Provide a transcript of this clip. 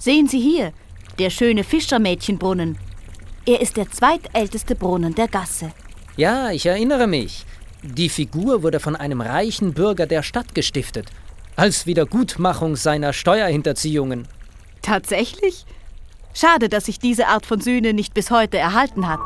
Sehen Sie hier, der schöne Fischermädchenbrunnen. Er ist der zweitälteste Brunnen der Gasse. Ja, ich erinnere mich. Die Figur wurde von einem reichen Bürger der Stadt gestiftet, als Wiedergutmachung seiner Steuerhinterziehungen. Tatsächlich? Schade, dass sich diese Art von Sühne nicht bis heute erhalten hat.